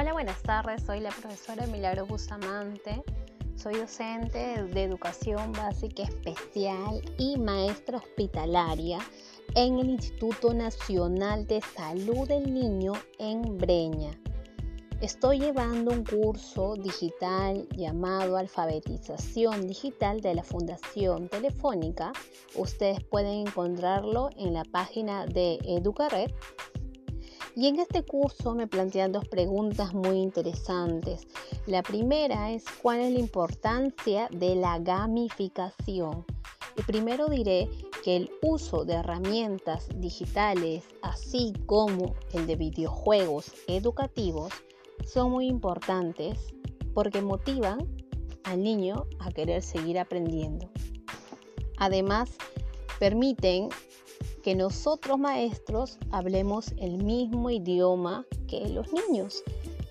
Hola, buenas tardes. Soy la profesora Milagro Bustamante. Soy docente de educación básica especial y maestra hospitalaria en el Instituto Nacional de Salud del Niño en Breña. Estoy llevando un curso digital llamado Alfabetización Digital de la Fundación Telefónica. Ustedes pueden encontrarlo en la página de Educared. Y en este curso me plantean dos preguntas muy interesantes. La primera es cuál es la importancia de la gamificación. Y primero diré que el uso de herramientas digitales, así como el de videojuegos educativos, son muy importantes porque motivan al niño a querer seguir aprendiendo. Además, permiten que nosotros maestros hablemos el mismo idioma que los niños,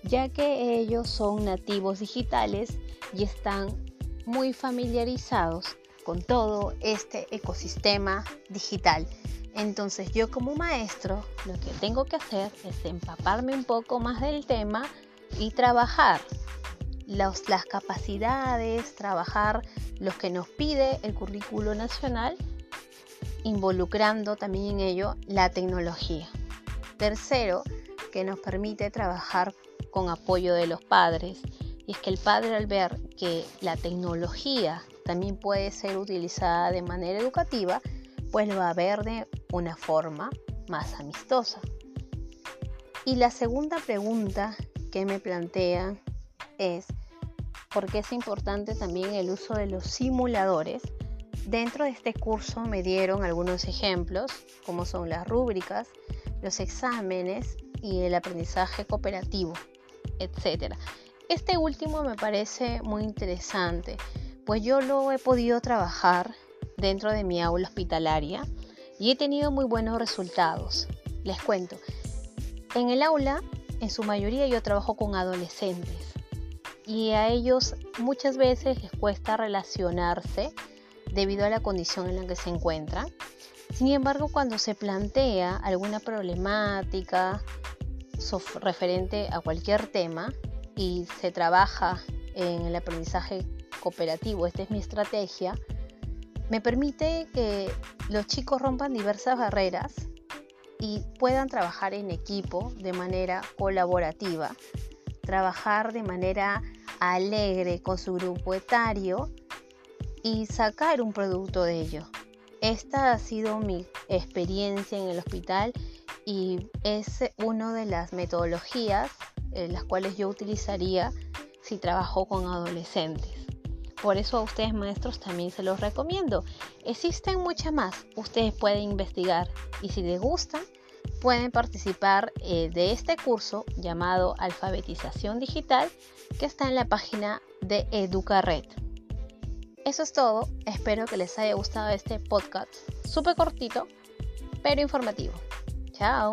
ya que ellos son nativos digitales y están muy familiarizados con todo este ecosistema digital. Entonces yo como maestro lo que tengo que hacer es empaparme un poco más del tema y trabajar las capacidades, trabajar lo que nos pide el currículo nacional, involucrando también en ello la tecnología. Tercero, que nos permite trabajar con apoyo de los padres. Y es que el padre al ver que la tecnología también puede ser utilizada de manera educativa, pues lo va a ver de una forma más amistosa. Y la segunda pregunta que me plantean es por qué es importante también el uso de los simuladores. Dentro de este curso me dieron algunos ejemplos, como son las rúbricas, los exámenes y el aprendizaje cooperativo, etc. Este último me parece muy interesante, pues yo lo he podido trabajar dentro de mi aula hospitalaria y he tenido muy buenos resultados. Les cuento, en el aula, en su mayoría yo trabajo con adolescentes y a ellos muchas veces les cuesta relacionarse debido a la condición en la que se encuentran. Sin embargo, cuando se plantea alguna problemática referente a cualquier tema y se trabaja en el aprendizaje cooperativo, esta es mi estrategia, me permite que los chicos rompan diversas barreras y puedan trabajar en equipo de manera colaborativa, trabajar de manera alegre con su grupo etario y sacar un producto de ello. Esta ha sido mi experiencia en el hospital y es una de las metodologías en las cuales yo utilizaría si trabajo con adolescentes. Por eso a ustedes maestros también se los recomiendo. Existen muchas más. Ustedes pueden investigar y si les gusta, pueden participar eh, de este curso llamado Alfabetización Digital que está en la página de Educared. Eso es todo. Espero que les haya gustado este podcast súper cortito, pero informativo. Chao.